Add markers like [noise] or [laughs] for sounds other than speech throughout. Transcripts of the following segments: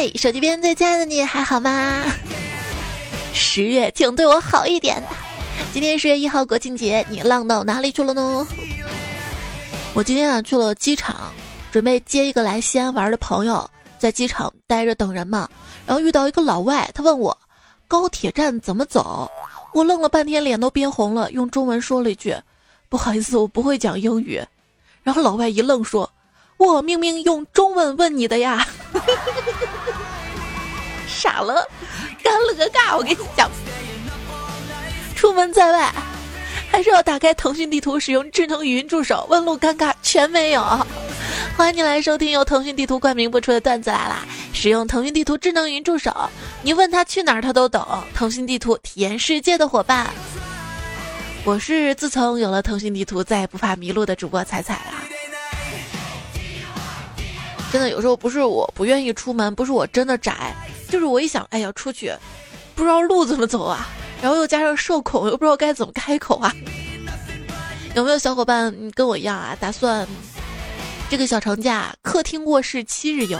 嘿，手机边最亲爱的你还好吗？十月，请对我好一点。今天十月一号国庆节，你浪到哪里去了呢？我今天啊去了机场，准备接一个来西安玩的朋友，在机场待着等人嘛。然后遇到一个老外，他问我高铁站怎么走，我愣了半天，脸都憋红了，用中文说了一句：“不好意思，我不会讲英语。”然后老外一愣，说：“我明明用中文问你的呀！” [laughs] 傻了，干了个尬！我跟你讲，出门在外还是要打开腾讯地图，使用智能语音助手，问路尴尬全没有。欢迎你来收听由腾讯地图冠名播出的段子来啦！使用腾讯地图智能语音助手，你问他去哪儿，他都懂。腾讯地图体验世界的伙伴，我是自从有了腾讯地图，再也不怕迷路的主播彩彩啦。真的有时候不是我不愿意出门，不是我真的宅，就是我一想，哎呀，出去不知道路怎么走啊，然后又加上社恐，又不知道该怎么开口啊。有没有小伙伴跟我一样啊？打算这个小长假客厅卧室七日游？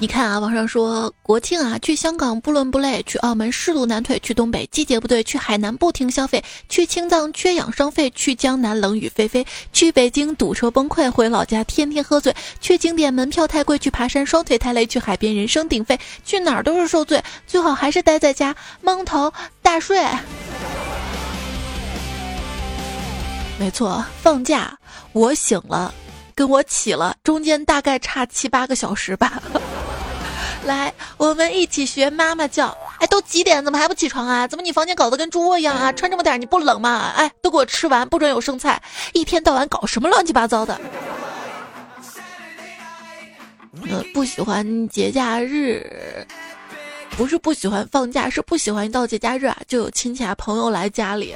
你看啊，网上说国庆啊，去香港不伦不类，去澳门势路难退，去东北季节不对，去海南不停消费，去青藏缺养生费，去江南冷雨霏霏，去北京堵车崩溃，回老家天天喝醉，去景点门票太贵，去爬山双腿太累，去海边人声鼎沸，去哪儿都是受罪，最好还是待在家蒙头大睡。没错，放假我醒了，跟我起了，中间大概差七八个小时吧。来，我们一起学妈妈叫。哎，都几点，怎么还不起床啊？怎么你房间搞得跟猪窝一样啊？穿这么点你不冷吗？哎，都给我吃完，不准有剩菜。一天到晚搞什么乱七八糟的？呃，不喜欢节假日，不是不喜欢放假，是不喜欢一到节假日啊，就有亲戚啊朋友来家里。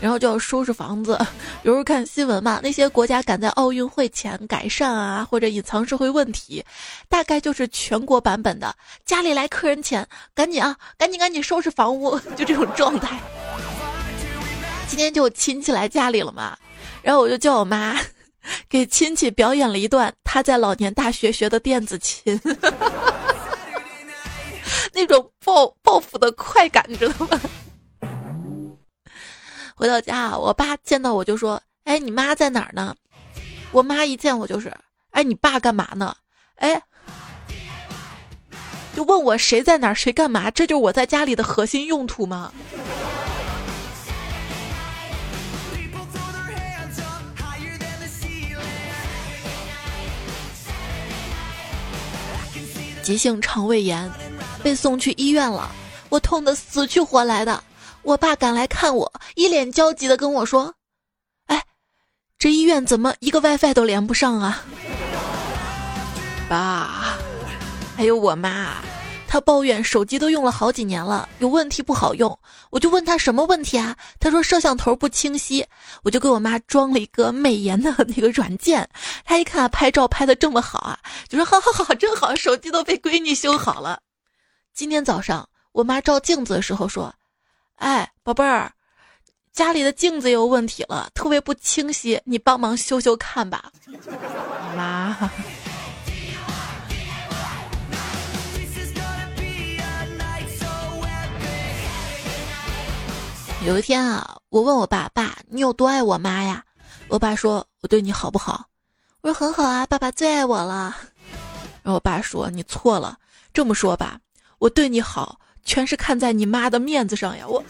然后就要收拾房子，有时候看新闻嘛，那些国家赶在奥运会前改善啊，或者隐藏社会问题，大概就是全国版本的。家里来客人前，赶紧啊，赶紧赶紧收拾房屋，[laughs] 就这种状态。今天就亲戚来家里了嘛，然后我就叫我妈 [laughs] 给亲戚表演了一段她在老年大学学的电子琴，[laughs] 那种报报复的快感，你知道吗？回到家，我爸见到我就说：“哎，你妈在哪儿呢？”我妈一见我就是：“哎，你爸干嘛呢？”哎，就问我谁在哪儿，谁干嘛？这就是我在家里的核心用途吗？急性肠胃炎，被送去医院了，我痛得死去活来的。我爸赶来看我，一脸焦急的跟我说：“哎，这医院怎么一个 WiFi 都连不上啊？”爸，还有我妈，她抱怨手机都用了好几年了，有问题不好用。我就问她什么问题啊？她说摄像头不清晰。我就给我妈装了一个美颜的那个软件，她一看拍照拍的这么好啊，就说：“好好好，真好，手机都被闺女修好了。”今天早上我妈照镜子的时候说。哎，宝贝儿，家里的镜子有问题了，特别不清晰，你帮忙修修看吧，妈。[laughs] 有一天啊，我问我爸爸：“你有多爱我妈呀？”我爸说：“我对你好不好？”我说：“很好啊，爸爸最爱我了。”然后我爸说：“你错了，这么说吧，我对你好。”全是看在你妈的面子上呀！我，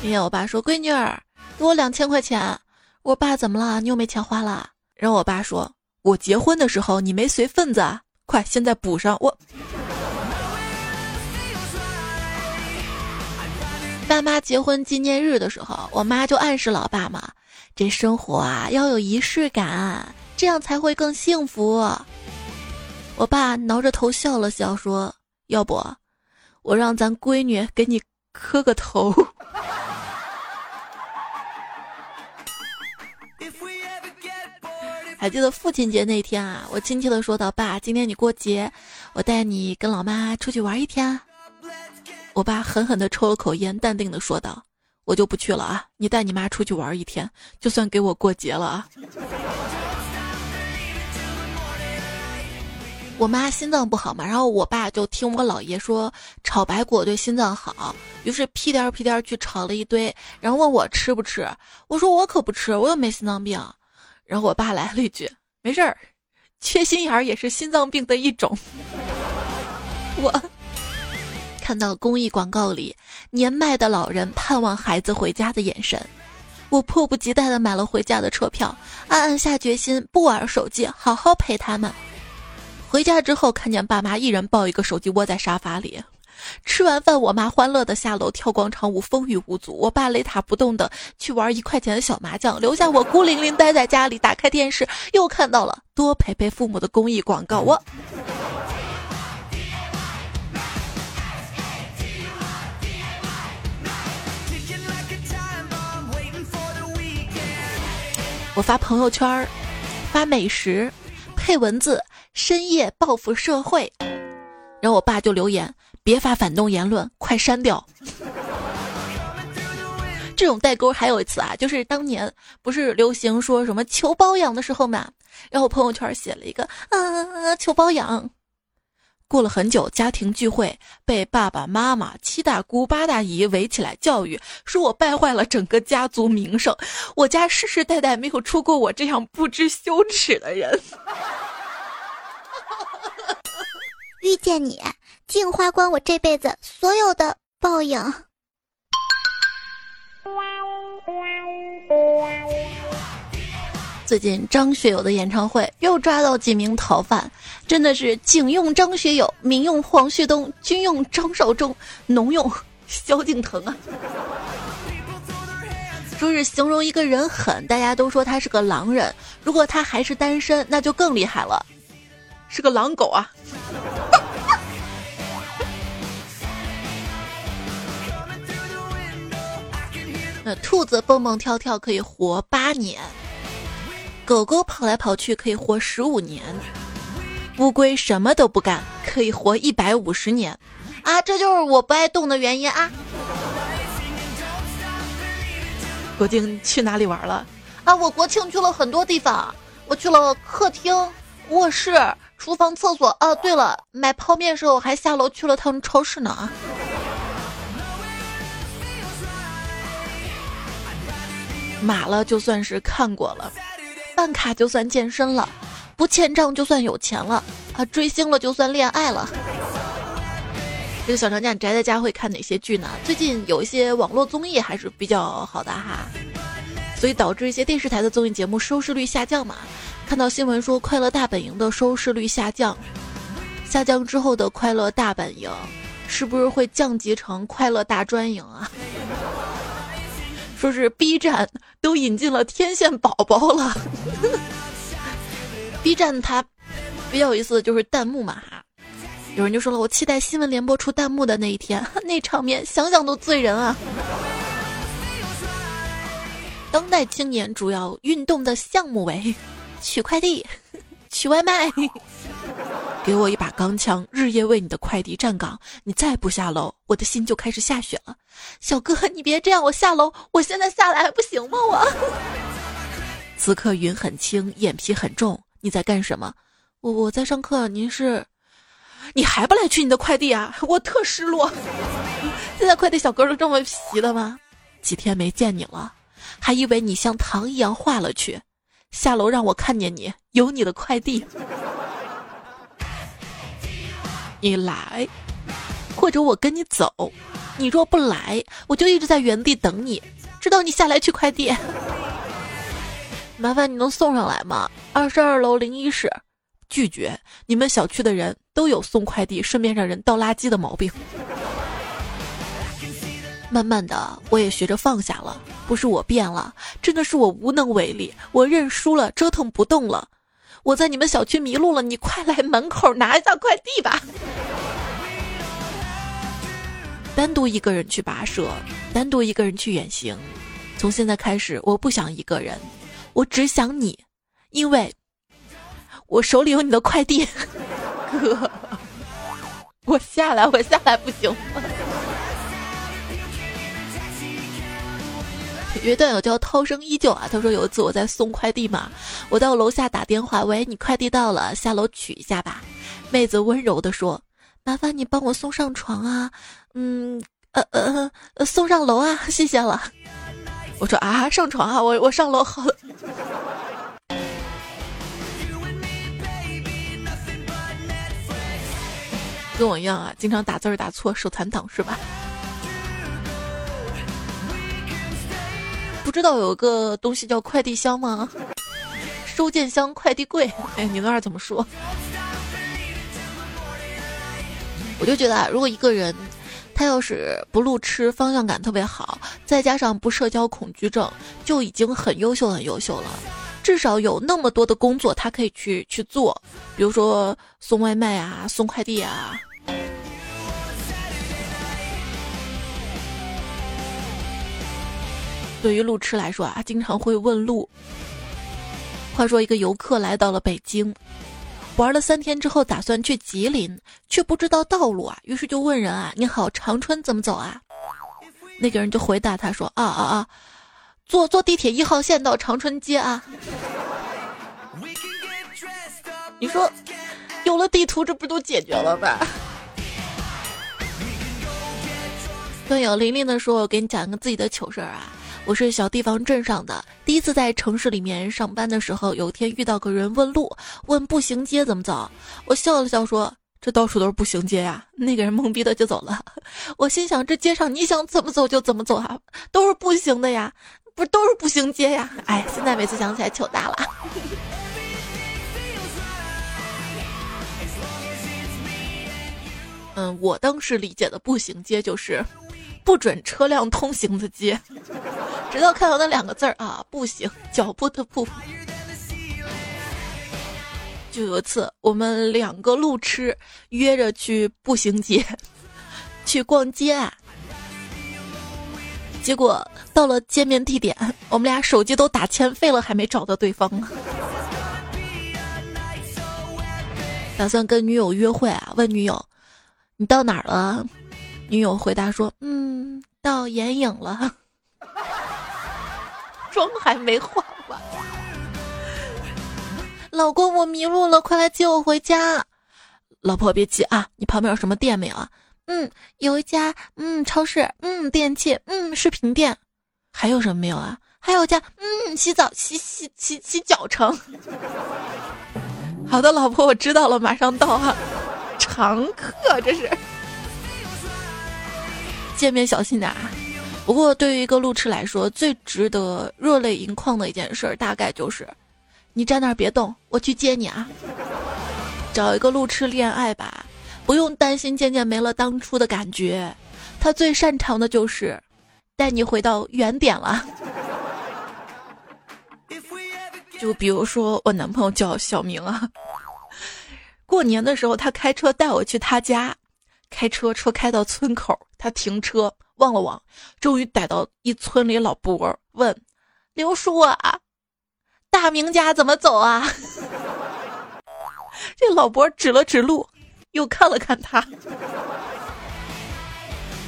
今天我爸说：“闺女儿，给我两千块钱。”我爸怎么了？你又没钱花了？然后我爸说：“我结婚的时候你没随份子，快现在补上。”我，爸妈结婚纪念日的时候，我妈就暗示老爸嘛：“这生活啊要有仪式感，这样才会更幸福。”我爸挠着头笑了笑，说：“要不，我让咱闺女给你磕个头。[laughs] ”还记得父亲节那天啊，我亲切的说道：“爸，今天你过节，我带你跟老妈出去玩一天。”我爸狠狠的抽了口烟，淡定的说道：“我就不去了啊，你带你妈出去玩一天，就算给我过节了啊。”我妈心脏不好嘛，然后我爸就听我姥爷说炒白果对心脏好，于是屁颠儿屁颠儿去炒了一堆，然后问我吃不吃，我说我可不吃，我又没心脏病。然后我爸来了一句：“没事儿，缺心眼儿也是心脏病的一种。[laughs] ”我看到公益广告里年迈的老人盼望孩子回家的眼神，我迫不及待地买了回家的车票，暗暗下决心不玩手机，好好陪他们。回家之后，看见爸妈一人抱一个手机窝在沙发里。吃完饭，我妈欢乐的下楼跳广场舞，风雨无阻。我爸雷打不动的去玩一块钱的小麻将，留下我孤零零待在家里。打开电视，又看到了多陪陪父母的公益广告。我，我发朋友圈发美食，配文字。深夜报复社会，然后我爸就留言：“别发反动言论，快删掉。”这种代沟还有一次啊，就是当年不是流行说什么求包养的时候嘛，然后我朋友圈写了一个啊求包养。过了很久，家庭聚会被爸爸妈妈、七大姑八大姨围起来教育，说我败坏了整个家族名声，我家世世代代没有出过我这样不知羞耻的人。遇见你，竟花光我这辈子所有的报应。最近张学友的演唱会又抓到几名逃犯，真的是警用张学友，民用黄旭东，军用张绍忠，农用萧敬腾啊！说是形容一个人狠，大家都说他是个狼人；如果他还是单身，那就更厉害了，是个狼狗啊！[laughs] 那兔子蹦蹦跳跳可以活八年，狗狗跑来跑去可以活十五年，乌龟什么都不干可以活一百五十年，啊，这就是我不爱动的原因啊！国庆去哪里玩了？啊，我国庆去了很多地方，我去了客厅、卧室、厨房、厕所。啊，对了，买泡面的时候还下楼去了趟超市呢。码了就算是看过了，办卡就算健身了，不欠账就算有钱了，啊，追星了就算恋爱了。这个小长假宅在家会看哪些剧呢？最近有一些网络综艺还是比较好的哈，所以导致一些电视台的综艺节目收视率下降嘛。看到新闻说《快乐大本营》的收视率下降，下降之后的《快乐大本营》是不是会降级成《快乐大专营》啊？说是 B 站都引进了天线宝宝了。[laughs] B 站它比较有意思的就是弹幕嘛哈，有人就说了，我期待新闻联播出弹幕的那一天，[laughs] 那场面想想都醉人啊。当代青年主要运动的项目为取快递、取外卖。给我一把钢枪，日夜为你的快递站岗。你再不下楼，我的心就开始下雪了。小哥，你别这样，我下楼，我现在下来还不行吗？我此刻云很轻，眼皮很重。你在干什么？我我在上课。您是？你还不来取你的快递啊？我特失落。现在快递小哥都这么皮的吗？几天没见你了，还以为你像糖一样化了去。下楼让我看见你，有你的快递。你来，或者我跟你走。你若不来，我就一直在原地等你，直到你下来取快递。麻烦你能送上来吗？二十二楼零一室。拒绝。你们小区的人都有送快递顺便让人倒垃圾的毛病。慢慢的，我也学着放下了。不是我变了，真的是我无能为力。我认输了，折腾不动了。我在你们小区迷路了，你快来门口拿一下快递吧。单独一个人去跋涉，单独一个人去远行。从现在开始，我不想一个人，我只想你，因为我手里有你的快递。[laughs] 哥，我下来，我下来不行吗？有一段友叫涛声依旧啊，他说有一次我在送快递嘛，我到楼下打电话，喂，你快递到了，下楼取一下吧。妹子温柔的说：“麻烦你帮我送上床啊，嗯，呃呃呃，送上楼啊，谢谢了。”我说：“啊，上床啊，我我上楼好。”跟我一样啊，经常打字打错，手残党是吧？不知道有个东西叫快递箱吗？收件箱、快递柜，哎，你那儿怎么说？我就觉得啊，如果一个人他要是不路痴、方向感特别好，再加上不社交恐惧症，就已经很优秀、很优秀了。至少有那么多的工作他可以去去做，比如说送外卖啊、送快递啊。对于路痴来说啊，经常会问路。话说，一个游客来到了北京，玩了三天之后，打算去吉林，却不知道道路啊，于是就问人啊：“你好，长春怎么走啊？”那个人就回答他说：“啊啊啊，坐坐地铁一号线到长春街啊。”你说，有了地图，这不都解决了吧？段友玲玲的说：“我给你讲一个自己的糗事儿啊。”我是小地方镇上的，第一次在城市里面上班的时候，有一天遇到个人问路，问步行街怎么走。我笑了笑说：“这到处都是步行街呀。”那个人懵逼的就走了。[laughs] 我心想：这街上你想怎么走就怎么走啊，都是步行的呀，不都是步行街呀？哎，现在每次想起来糗大了。[laughs] 嗯，我当时理解的步行街就是。不准车辆通行的街，[laughs] 直到看到那两个字儿啊，步行，脚步的步。就有一次，我们两个路痴约着去步行街，[laughs] 去逛街啊。结果到了见面地点，我们俩手机都打欠费了，还没找到对方。打算跟女友约会啊，问女友：“你到哪儿了？”女友回答说：“嗯，到眼影了，[laughs] 妆还没化完。老公，我迷路了，快来接我回家。老婆别急啊，你旁边有什么店没有啊？嗯，有一家，嗯，超市，嗯，电器，嗯，饰品店。还有什么没有啊？还有家，嗯，洗澡，洗洗洗洗脚城。[laughs] 好的，老婆，我知道了，马上到啊。常客，这是。”见面小心点啊！不过对于一个路痴来说，最值得热泪盈眶的一件事，大概就是，你站那儿别动，我去接你啊！找一个路痴恋爱吧，不用担心渐渐没了当初的感觉，他最擅长的就是带你回到原点了。就比如说我男朋友叫小明啊，过年的时候他开车带我去他家。开车，车开到村口，他停车望了望，终于逮到一村里老伯，问：“刘叔啊，大明家怎么走啊？” [laughs] 这老伯指了指路，又看了看他。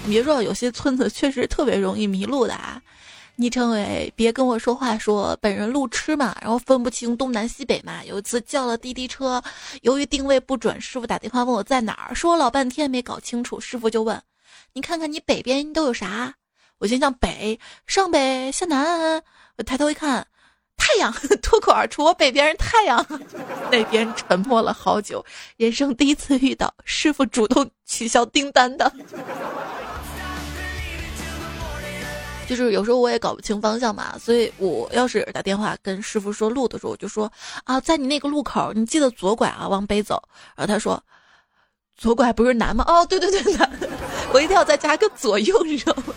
你别说，有些村子确实特别容易迷路的啊。昵称为别跟我说话，说本人路痴嘛，然后分不清东南西北嘛。有一次叫了滴滴车，由于定位不准，师傅打电话问我在哪儿，说我老半天没搞清楚。师傅就问：“你看看你北边都有啥？”我心想：北上北下南。我抬头一看，太阳，脱口而出：“我北边是太阳。[laughs] ”那边沉默了好久，人生第一次遇到师傅主动取消订单的。就是有时候我也搞不清方向嘛，所以我要是打电话跟师傅说路的时候，我就说啊，在你那个路口，你记得左拐啊，往北走。然后他说，左拐不是南吗？哦，对对对，南。我一定要再加个左右，你知道吗？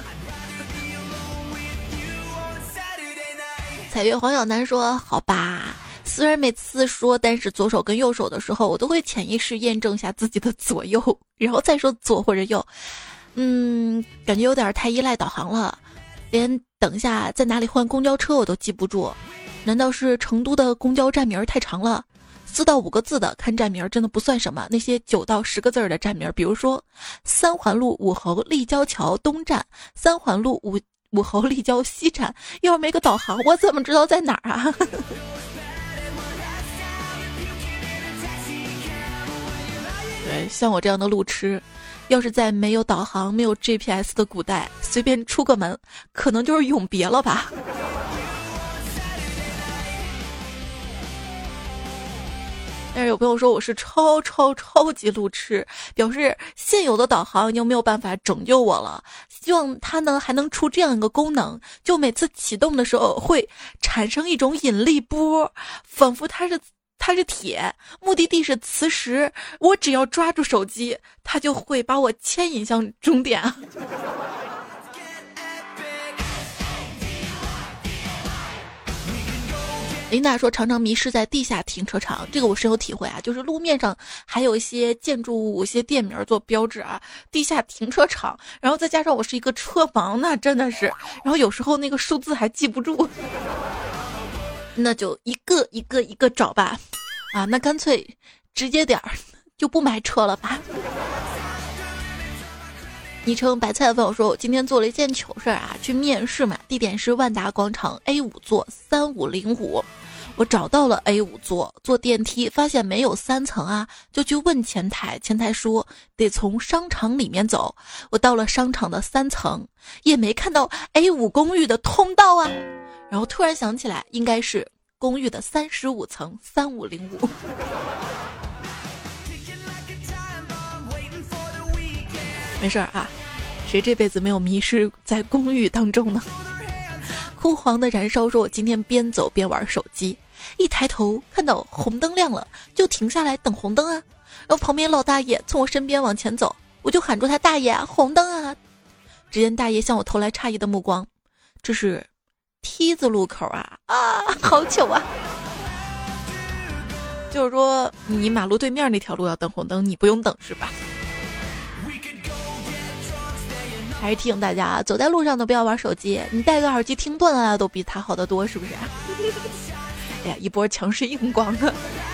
彩月黄小楠说，好吧，虽然每次说但是左手跟右手的时候，我都会潜意识验证一下自己的左右，然后再说左或者右。嗯，感觉有点太依赖导航了。连等一下在哪里换公交车我都记不住，难道是成都的公交站名太长了？四到五个字的看站名真的不算什么，那些九到十个字的站名，比如说三环路武侯立交桥东站，三环路武武侯立交西站，要是没个导航，我怎么知道在哪儿啊？[laughs] 对，像我这样的路痴，要是在没有导航、没有 GPS 的古代，随便出个门，可能就是永别了吧。但是有朋友说我是超超超级路痴，表示现有的导航已经没有办法拯救我了。希望它呢还能出这样一个功能，就每次启动的时候会产生一种引力波，仿佛它是它是铁，目的地是磁石，我只要抓住手机，它就会把我牵引向终点。[laughs] 琳达说：“常常迷失在地下停车场，这个我深有体会啊。就是路面上还有一些建筑物、一些店名做标志啊，地下停车场。然后再加上我是一个车盲，那真的是，然后有时候那个数字还记不住，[laughs] 那就一个一个一个找吧。啊，那干脆直接点儿，就不买车了吧。”昵称白菜的朋友说：“我今天做了一件糗事儿啊，去面试嘛，地点是万达广场 A 五座三五零五。我找到了 A 五座，坐电梯发现没有三层啊，就去问前台，前台说得从商场里面走。我到了商场的三层，也没看到 A 五公寓的通道啊。然后突然想起来，应该是公寓的三十五层三五零五。[laughs] ”没事儿啊，谁这辈子没有迷失在公寓当中呢？[laughs] 枯黄的燃烧说：“我今天边走边玩手机，一抬头看到红灯亮了，就停下来等红灯啊。然后旁边老大爷从我身边往前走，我就喊住他：大爷，红灯啊！只见大爷向我投来诧异的目光，这是梯子路口啊啊，好糗啊！就是说你马路对面那条路要等红灯，你不用等是吧？”还是提醒大家啊，走在路上都不要玩手机。你戴个耳机听段子都比他好得多，是不是？[laughs] 哎呀，一波强势硬广啊！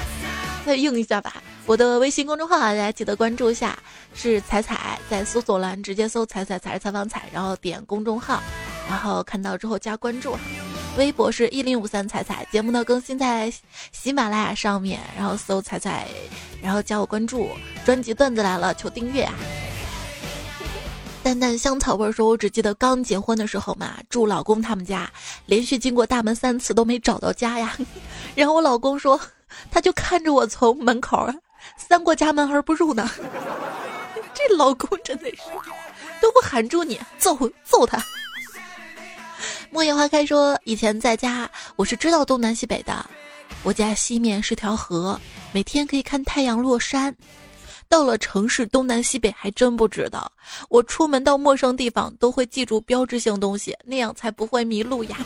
[laughs] 再硬一下吧。我的微信公众号啊大家记得关注一下，是彩彩，在搜索栏直接搜“彩彩彩采访彩”，然后点公众号，[laughs] 然后看到之后加关注。微博是一零五三彩彩，节目呢更新在喜马拉雅上面，然后搜彩彩，然后加我关注。专辑段子来了，求订阅啊！淡淡香草味说：“我只记得刚结婚的时候嘛，住老公他们家，连续经过大门三次都没找到家呀。[laughs] 然后我老公说，他就看着我从门口三过家门而不入呢。[laughs] 这老公真的是都不喊住你，揍揍他。”莫言花开说：“以前在家，我是知道东南西北的。我家西面是条河，每天可以看太阳落山。”到了城市东南西北还真不知道，我出门到陌生地方都会记住标志性东西，那样才不会迷路呀。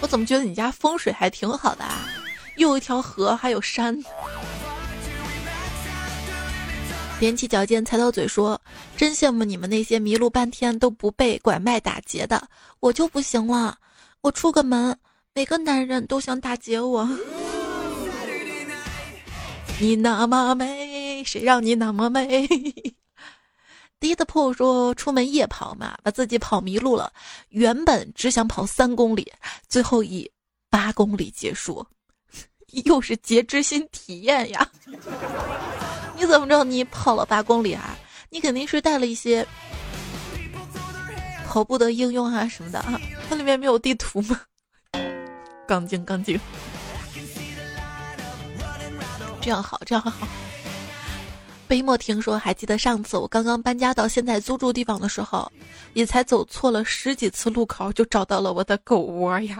我怎么觉得你家风水还挺好的啊？又一条河，还有山。踮起脚尖踩到嘴说：“真羡慕你们那些迷路半天都不被拐卖打劫的，我就不行了。我出个门，每个男人都想打劫我。”你那么美，谁让你那么美？[laughs] 低的破说出门夜跑嘛，把自己跑迷路了。原本只想跑三公里，最后以八公里结束，[laughs] 又是截肢新体验呀！你怎么知道你跑了八公里啊？你肯定是带了一些跑步的应用啊什么的啊？它里面没有地图吗？杠精，杠精。这样好，这样好。杯莫听说，还记得上次我刚刚搬家到现在租住地方的时候，也才走错了十几次路口，就找到了我的狗窝呀。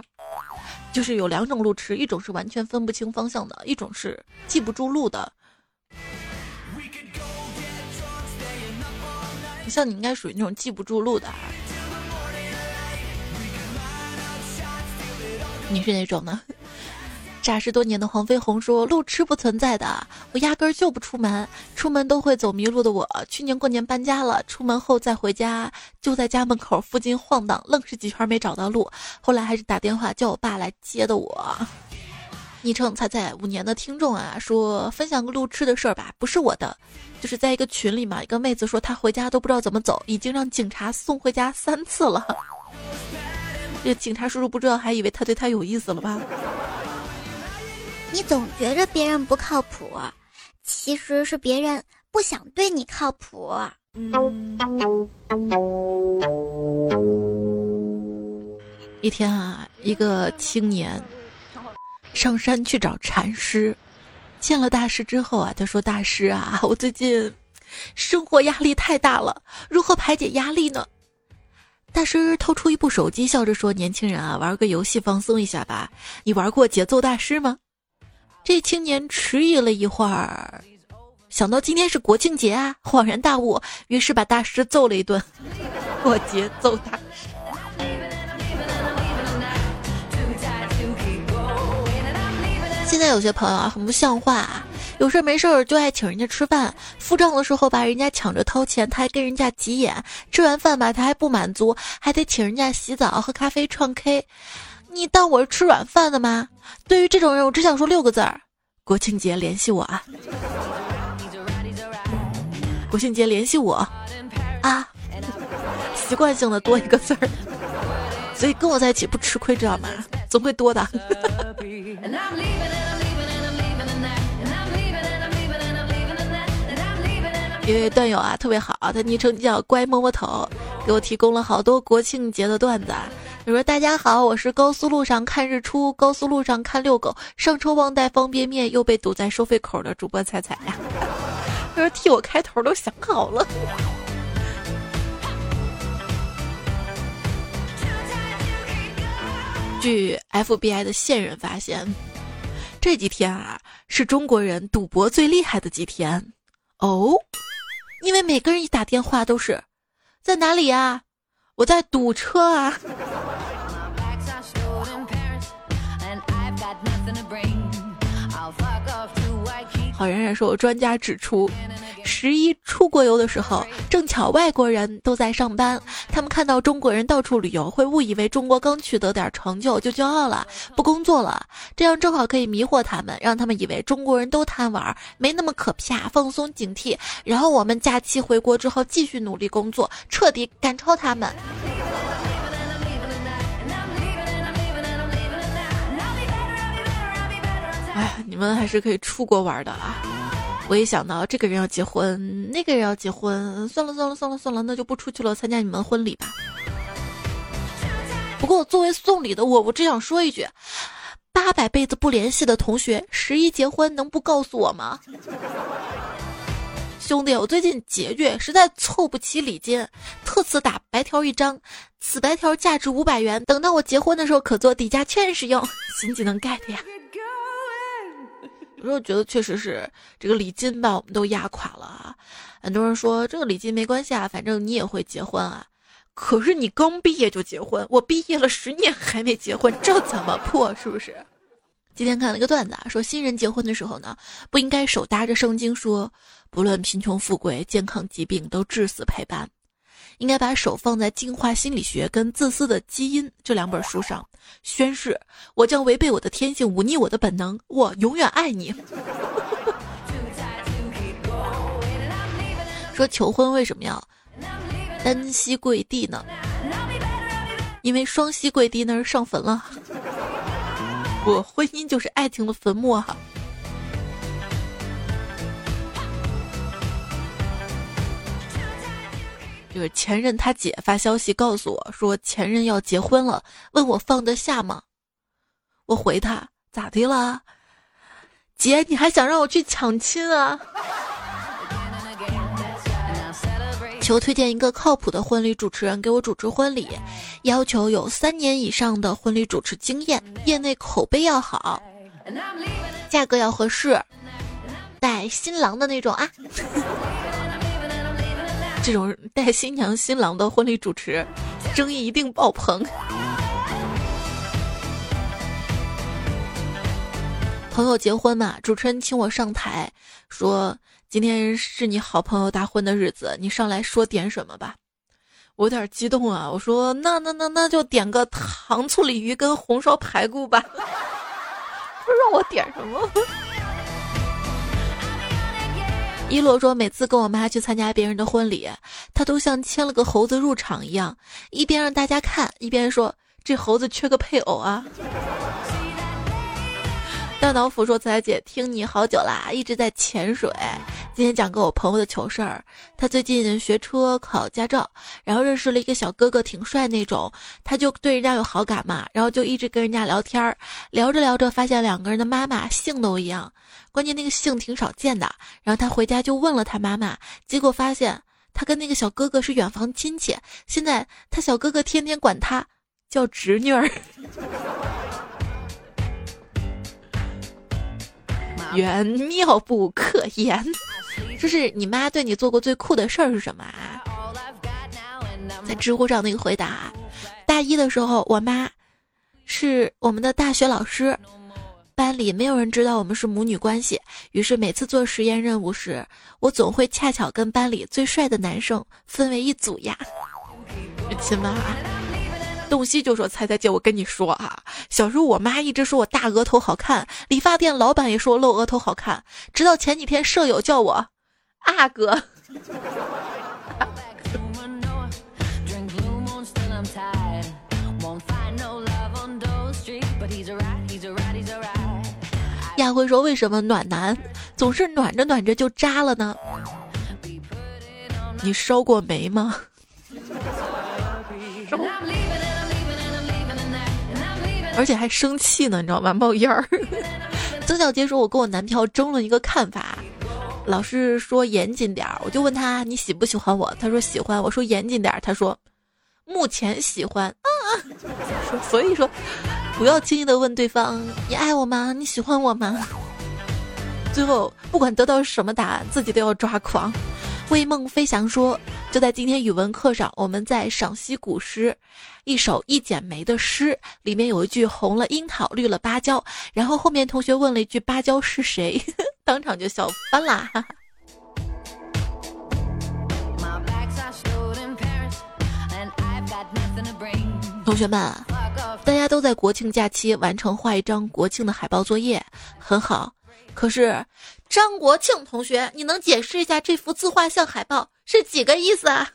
就是有两种路痴，一种是完全分不清方向的，一种是记不住路的。像你应该属于那种记不住路的。你是哪种呢？[laughs] 诈尸多年的黄飞鸿说：“路痴不存在的，我压根儿就不出门，出门都会走迷路的我。去年过年搬家了，出门后再回家，就在家门口附近晃荡，愣是几圈没找到路。后来还是打电话叫我爸来接的我。”昵称猜猜五年的听众啊，说分享个路痴的事儿吧，不是我的，就是在一个群里嘛，一个妹子说她回家都不知道怎么走，已经让警察送回家三次了。[laughs] 这警察叔叔不知道，还以为他对他有意思了吧？你总觉着别人不靠谱，其实是别人不想对你靠谱。一天啊，一个青年上山去找禅师，见了大师之后啊，他说：“大师啊，[laughs] 我最近生活压力太大了，如何排解压力呢？”大师掏出一部手机，笑着说：“年轻人啊，玩个游戏放松一下吧。你玩过节奏大师吗？”这青年迟疑了一会儿，想到今天是国庆节啊，恍然大悟，于是把大师揍了一顿。[laughs] 过节奏大师。现在有些朋友啊，很不像话啊，有事没事儿就爱请人家吃饭，付账的时候吧人家抢着掏钱，他还跟人家急眼。吃完饭吧，他还不满足，还得请人家洗澡、喝咖啡、唱 K。你当我是吃软饭的吗？对于这种人，我只想说六个字儿：国庆节联系我啊！国庆节联系我啊！习惯性的多一个字儿，所以跟我在一起不吃亏，知道吗？总会多的。因为段友啊，特别好，他昵称叫乖摸摸头，给我提供了好多国庆节的段子。他说：“大家好，我是高速路上看日出，高速路上看遛狗，上车忘带方便面，又被堵在收费口的主播彩彩呀。”他说：“替我开头都想好了。”据 FBI 的线人发现，这几天啊是中国人赌博最厉害的几天哦。因为每个人一打电话都是，在哪里呀？我在堵车啊。好冉冉说，专家指出。十一出国游的时候，正巧外国人都在上班，他们看到中国人到处旅游，会误以为中国刚取得点成就就骄傲了，不工作了，这样正好可以迷惑他们，让他们以为中国人都贪玩，没那么可怕，放松警惕。然后我们假期回国之后继续努力工作，彻底赶超他们。哎，你们还是可以出国玩的啊。我一想到这个人要结婚，那个人要结婚，算了算了算了算了，那就不出去了，参加你们婚礼吧。不过作为送礼的我，我只想说一句：八百辈子不联系的同学，十一结婚能不告诉我吗？兄弟，我最近拮据，实在凑不起礼金，特此打白条一张，此白条价值五百元，等到我结婚的时候可做底价券使用。新技能 get 呀！有时候觉得确实是这个礼金把，我们都压垮了啊。很多人说这个礼金没关系啊，反正你也会结婚啊。可是你刚毕业就结婚，我毕业了十年还没结婚，这怎么破？是不是？今天看了一个段子啊，说新人结婚的时候呢，不应该手搭着圣经说，不论贫穷富贵、健康疾病，都至死陪伴。应该把手放在《进化心理学》跟《自私的基因》这两本书上，宣誓我将违背我的天性，忤逆我的本能，我永远爱你。说求婚为什么要单膝跪地呢？因为双膝跪地那是上坟了。[laughs] 我婚姻就是爱情的坟墓啊。就是前任他姐发消息告诉我说前任要结婚了，问我放得下吗？我回他咋的了？姐，你还想让我去抢亲啊？求推荐一个靠谱的婚礼主持人给我主持婚礼，要求有三年以上的婚礼主持经验，业内口碑要好，价格要合适，带新郎的那种啊。这种带新娘新郎的婚礼主持，争议一定爆棚。朋友结婚嘛，主持人请我上台，说今天是你好朋友大婚的日子，你上来说点什么吧。我有点激动啊，我说那那那那就点个糖醋鲤鱼跟红烧排骨吧。[laughs] 说让我点什么？一洛说：“每次跟我妈去参加别人的婚礼，她都像牵了个猴子入场一样，一边让大家看，一边说这猴子缺个配偶啊。”大脑斧说：“彩姐，听你好久啦，一直在潜水。今天讲个我朋友的糗事儿。他最近学车考驾照，然后认识了一个小哥哥，挺帅那种。他就对人家有好感嘛，然后就一直跟人家聊天。聊着聊着，发现两个人的妈妈姓都一样，关键那个姓挺少见的。然后他回家就问了他妈妈，结果发现他跟那个小哥哥是远房亲戚。现在他小哥哥天天管他叫侄女儿。[laughs] ”缘妙不可言。[laughs] 就是你妈对你做过最酷的事儿是什么啊？在知乎上那个回答，大一的时候，我妈是我们的大学老师，班里没有人知道我们是母女关系，于是每次做实验任务时，我总会恰巧跟班里最帅的男生分为一组呀。[laughs] 亲妈。洞悉就说：“猜猜姐，我跟你说啊，小时候我妈一直说我大额头好看，理发店老板也说我露额头好看，直到前几天舍友叫我阿哥。”亚辉说：“为什么暖男总是暖着暖着就渣了呢？你烧过煤吗？” [laughs] 而且还生气呢，你知道吗？冒烟儿。[laughs] 曾小杰说：“我跟我男票争论一个看法，老是说严谨点儿。我就问他你喜不喜欢我？他说喜欢。我说严谨点儿，他说目前喜欢。啊，所以说不要轻易的问对方你爱我吗？你喜欢我吗？最后不管得到什么答案，自己都要抓狂。”为梦飞翔说：“就在今天语文课上，我们在赏析古诗，一首《一剪梅》的诗，里面有一句‘红了樱桃，绿了芭蕉’，然后后面同学问了一句‘芭蕉是谁’，[laughs] 当场就笑翻啦！同学们，大家都在国庆假期完成画一张国庆的海报作业，很好。可是。”张国庆同学，你能解释一下这幅自画像海报是几个意思啊？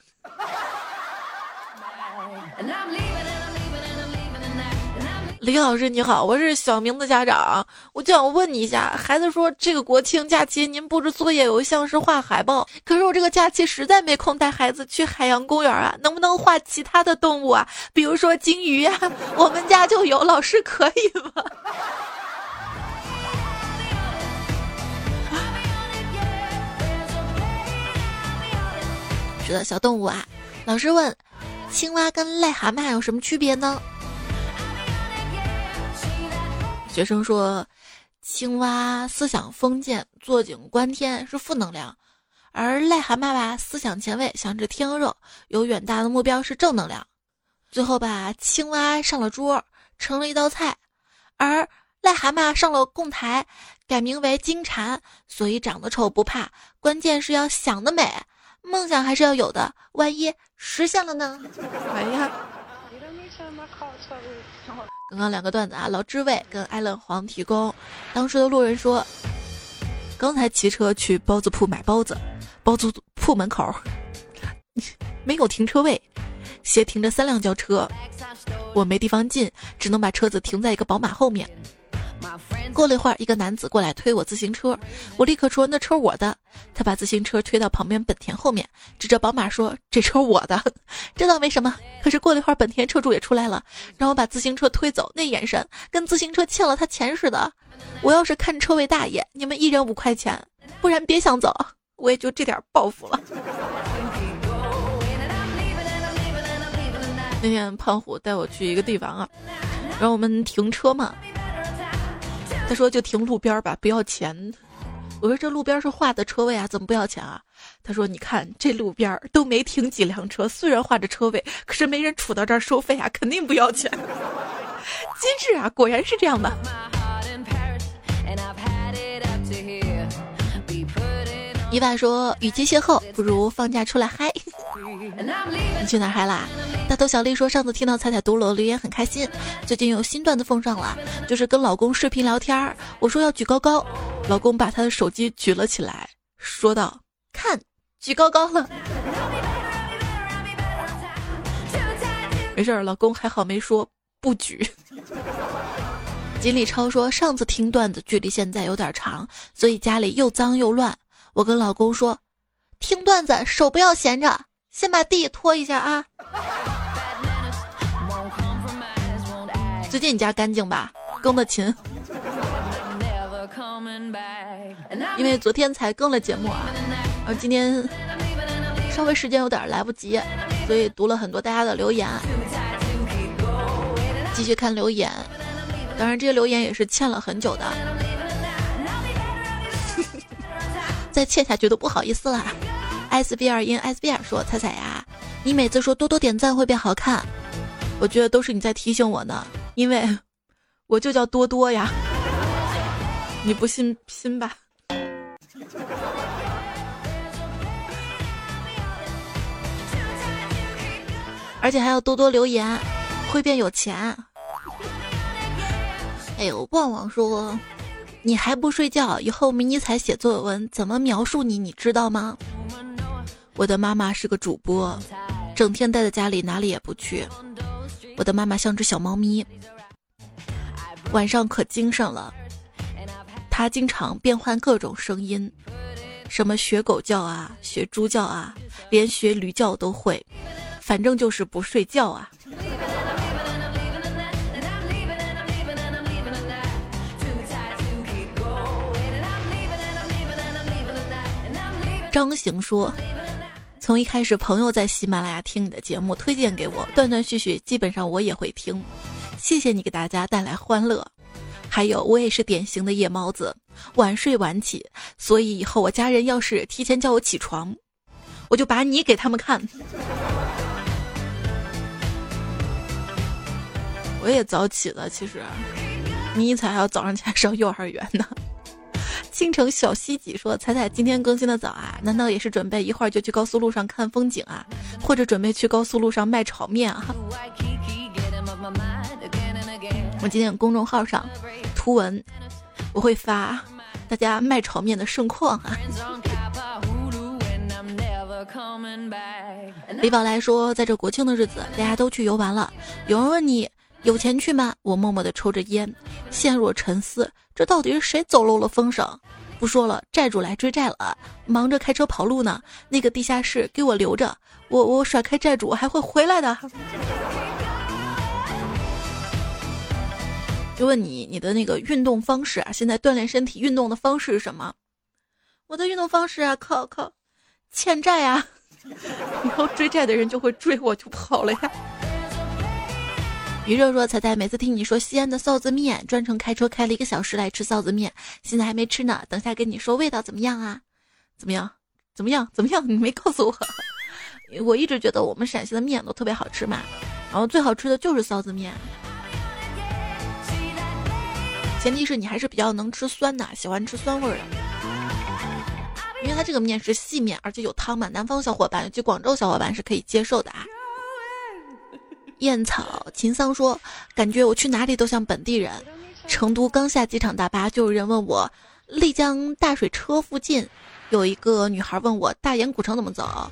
李老师你好，我是小明的家长，我就想问你一下，孩子说这个国庆假期您布置作业有一项是画海报，可是我这个假期实在没空带孩子去海洋公园啊，能不能画其他的动物啊？比如说鲸鱼呀，我们家就有，老师可以吗？的，小动物啊。老师问：青蛙跟癞蛤蟆有什么区别呢？学生说：青蛙思想封建，坐井观天，是负能量；而癞蛤蟆吧，思想前卫，想吃天鹅肉，有远大的目标，是正能量。最后吧，青蛙上了桌，成了一道菜；而癞蛤蟆上了供台，改名为金蝉，所以长得丑不怕，关键是要想得美。梦想还是要有的，万一实现了呢？哎呀！刚刚两个段子啊，老知味跟艾伦黄提供。当时的路人说，刚才骑车去包子铺买包子，包子铺门口 [laughs] 没有停车位，斜停着三辆轿车，我没地方进，只能把车子停在一个宝马后面。过了一会儿，一个男子过来推我自行车，我立刻说：“那车我的。”他把自行车推到旁边本田后面，指着宝马说：“这车我的。”这倒没什么。可是过了一会儿，本田车主也出来了，让我把自行车推走，那眼神跟自行车欠了他钱似的。我要是看车位大爷，你们一人五块钱，不然别想走。我也就这点报复了。那天胖虎带我去一个地方啊，让我们停车嘛。他说：“就停路边吧，不要钱。”我说：“这路边是画的车位啊，怎么不要钱啊？”他说：“你看这路边都没停几辆车，虽然画着车位，可是没人杵到这儿收费啊，肯定不要钱。”机智啊，果然是这样的。一万说：“与其邂逅，不如放假出来嗨。”你去哪嗨啦？大头小丽说：“上次听到彩彩读了留言很开心，最近有新段子奉上了，就是跟老公视频聊天儿，我说要举高高，老公把他的手机举了起来，说道：看，举高高了。没事儿，老公还好没说不举。”锦鲤超说，上次听段子距离现在有点长，所以家里又脏又乱。我跟老公说，听段子手不要闲着，先把地拖一下啊。最近你家干净吧？更的勤。因为昨天才更了节目啊，然后今天稍微时间有点来不及，所以读了很多大家的留言。继续看留言，当然这些留言也是欠了很久的，[laughs] 再欠下去都不好意思了了。S B 二因 S B 二说：“彩彩呀，你每次说多多点赞会变好看，我觉得都是你在提醒我呢，因为 [laughs] 我就叫多多呀。你不信拼吧。”而且还要多多留言，会变有钱。哎呦，旺旺说，你还不睡觉？以后迷你彩写作文怎么描述你？你知道吗？我的妈妈是个主播，整天待在家里，哪里也不去。我的妈妈像只小猫咪，晚上可精神了。她经常变换各种声音，什么学狗叫啊，学猪叫啊，连学驴叫都会，反正就是不睡觉啊。张行说：“从一开始，朋友在喜马拉雅听你的节目，推荐给我，断断续续，基本上我也会听。谢谢你给大家带来欢乐。还有，我也是典型的夜猫子，晚睡晚起，所以以后我家人要是提前叫我起床，我就把你给他们看。我也早起了，其实，你才要早上起来上幼儿园呢。”倾城小西几说：“彩彩今天更新的早啊，难道也是准备一会儿就去高速路上看风景啊，或者准备去高速路上卖炒面啊？”我今天公众号上图文我会发大家卖炒面的盛况啊。李宝来说：“在这国庆的日子，大家都去游玩了，有人问你有钱去吗？”我默默地抽着烟，陷入沉思。这到底是谁走漏了风声？不说了，债主来追债了，忙着开车跑路呢。那个地下室给我留着，我我甩开债主还会回来的。就问你，你的那个运动方式啊，现在锻炼身体运动的方式是什么？我的运动方式啊，靠靠，欠债啊，[laughs] 以后追债的人就会追我，就跑了呀。余热说：“彩彩，每次听你说西安的臊子面，专程开车开了一个小时来吃臊子面，现在还没吃呢。等下跟你说味道怎么样啊？怎么样？怎么样？怎么样？你没告诉我。我一直觉得我们陕西的面都特别好吃嘛，然后最好吃的就是臊子面。前提是你还是比较能吃酸的，喜欢吃酸味的，因为它这个面是细面，而且有汤嘛。南方小伙伴，尤其广州小伙伴是可以接受的啊。”燕草秦桑说：“感觉我去哪里都像本地人。成都刚下机场大巴，就有人问我，丽江大水车附近有一个女孩问我大研古城怎么走。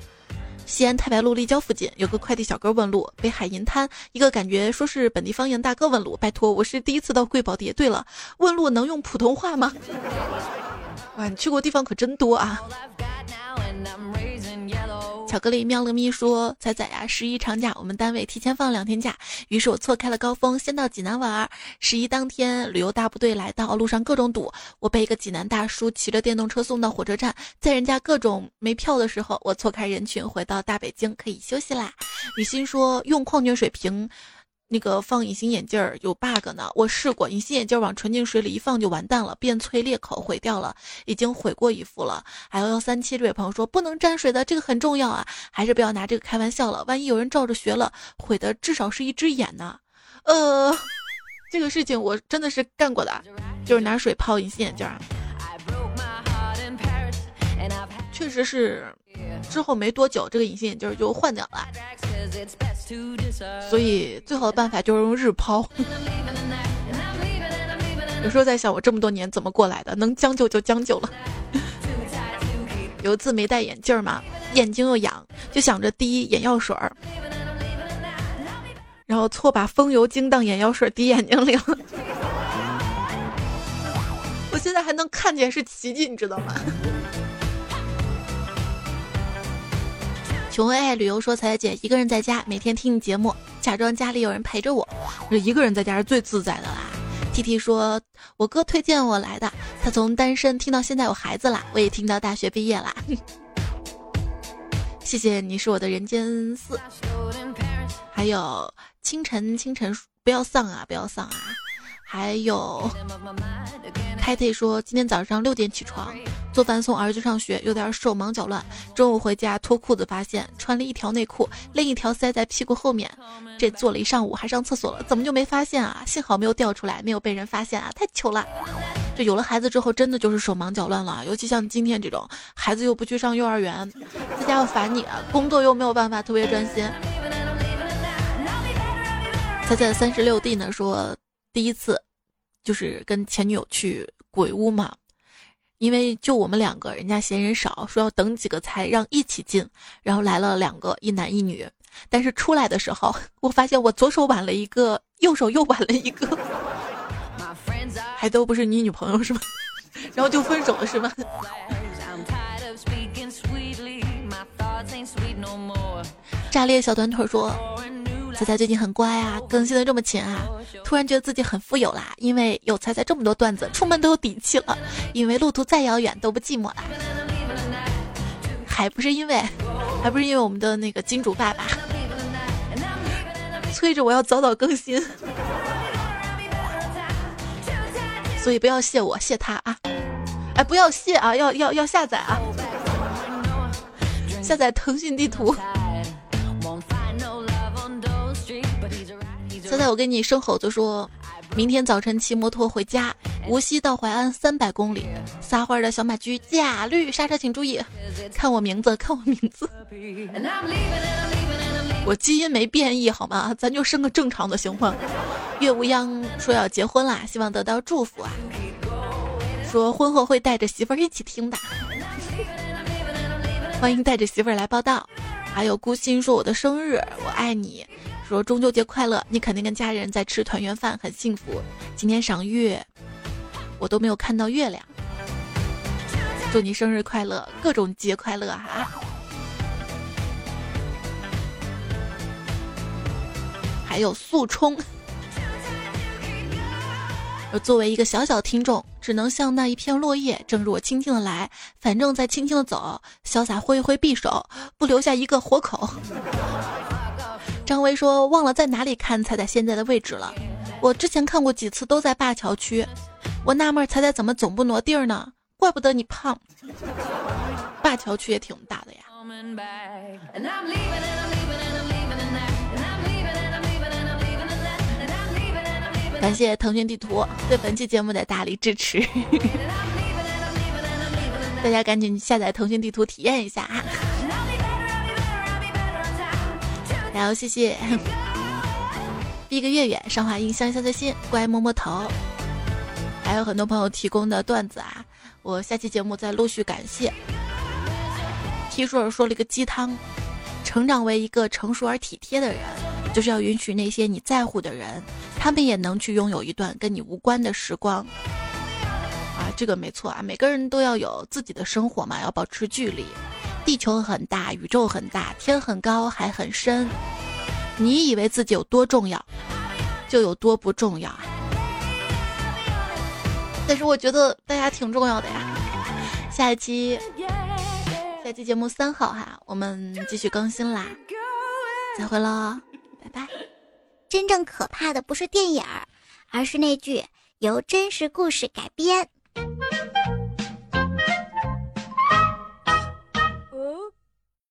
西安太白路立交附近有个快递小哥问路。北海银滩一个感觉说是本地方言大哥问路。拜托，我是第一次到贵宝地。对了，问路能用普通话吗？哇，你去过地方可真多啊！”巧克力喵了咪说：“仔仔呀，十一长假我们单位提前放两天假，于是我错开了高峰，先到济南玩。十一当天，旅游大部队来到，路上各种堵，我被一个济南大叔骑着电动车送到火车站，在人家各种没票的时候，我错开人群回到大北京，可以休息啦。”雨欣说：“用矿泉水瓶。”那个放隐形眼镜儿有 bug 呢，我试过，隐形眼镜往纯净水里一放就完蛋了，变脆裂口毁掉了，已经毁过一副了。还有幺三七这位朋友说不能沾水的，这个很重要啊，还是不要拿这个开玩笑了，万一有人照着学了，毁的至少是一只眼呢。呃，[laughs] 这个事情我真的是干过的，就是拿水泡隐形眼镜儿，确实是。之后没多久，这个隐形眼镜就换掉了，所以最好的办法就是用日抛。[laughs] 有时候在想，我这么多年怎么过来的？能将就就将就了。有一次没戴眼镜嘛，眼睛又痒，就想着滴眼药水儿，然后错把风油精当眼药水滴眼睛里了。我现在还能看见是奇迹，你知道吗？穷爱旅游说：“彩彩姐一个人在家，每天听你节目，假装家里有人陪着我。这一个人在家是最自在的啦。”T T 说：“我哥推荐我来的，他从单身听到现在有孩子啦，我也听到大学毕业啦。[laughs] 谢谢你是我的人间四。还有清晨清晨不要丧啊不要丧啊，还有。”开特说：“今天早上六点起床，做饭送儿子上学，有点手忙脚乱。中午回家脱裤子，发现穿了一条内裤，另一条塞在屁股后面。这做了一上午，还上厕所了，怎么就没发现啊？幸好没有掉出来，没有被人发现啊！太糗了。这有了孩子之后，真的就是手忙脚乱了。尤其像今天这种，孩子又不去上幼儿园，在家又烦你，工作又没有办法特别专心。”他在三十六 D 呢，说第一次。就是跟前女友去鬼屋嘛，因为就我们两个人家嫌人少，说要等几个才让一起进，然后来了两个一男一女，但是出来的时候，[laughs] 我发现我左手挽了一个，右手又挽了一个，[laughs] 还都不是你女朋友是吗？[laughs] 然后就分手了是吗？炸裂小短腿说。彩彩最近很乖啊，更新的这么勤啊，突然觉得自己很富有啦，因为有彩彩这么多段子，出门都有底气了，因为路途再遥远都不寂寞啦。还不是因为，还不是因为我们的那个金主爸爸催着我要早早更新，所以不要谢我，谢他啊！哎，不要谢啊，要要要下载啊，下载腾讯地图。我给你生猴子说，明天早晨骑摩托回家，无锡到淮安三百公里，撒欢的小马驹假绿，刹车请注意，看我名字，看我名字，我基因没变异好吗？咱就生个正常的行吗？岳无央说要结婚啦，希望得到祝福啊，说婚后会带着媳妇儿一起听的，欢迎带着媳妇儿来报道。还有孤心说我的生日，我爱你。说中秋节快乐，你肯定跟家人在吃团圆饭，很幸福。今天赏月，我都没有看到月亮。祝你生日快乐，各种节快乐哈！还有速冲。作为一个小小听众，只能像那一片落叶，正如我轻轻的来，反正在轻轻的走，潇洒挥一挥匕首，不留下一个活口。张威说：“忘了在哪里看彩彩现在的位置了。我之前看过几次，都在灞桥区。我纳闷彩彩怎么总不挪地儿呢？怪不得你胖。灞桥区也挺大的呀。”感谢腾讯地图对本期节目的大力支持。[laughs] 大家赶紧下载腾讯地图体验一下啊。然后谢谢第一个月月上华音香香的心乖摸摸头，还有很多朋友提供的段子啊，我下期节目再陆续感谢。T 叔说了一个鸡汤，成长为一个成熟而体贴的人，就是要允许那些你在乎的人，他们也能去拥有一段跟你无关的时光。啊，这个没错啊，每个人都要有自己的生活嘛，要保持距离。地球很大，宇宙很大，天很高，海很深。你以为自己有多重要，就有多不重要。但是我觉得大家挺重要的呀。下一期，下期节目三号哈，我们继续更新啦。再会喽，拜拜。真正可怕的不是电影，而是那句由真实故事改编。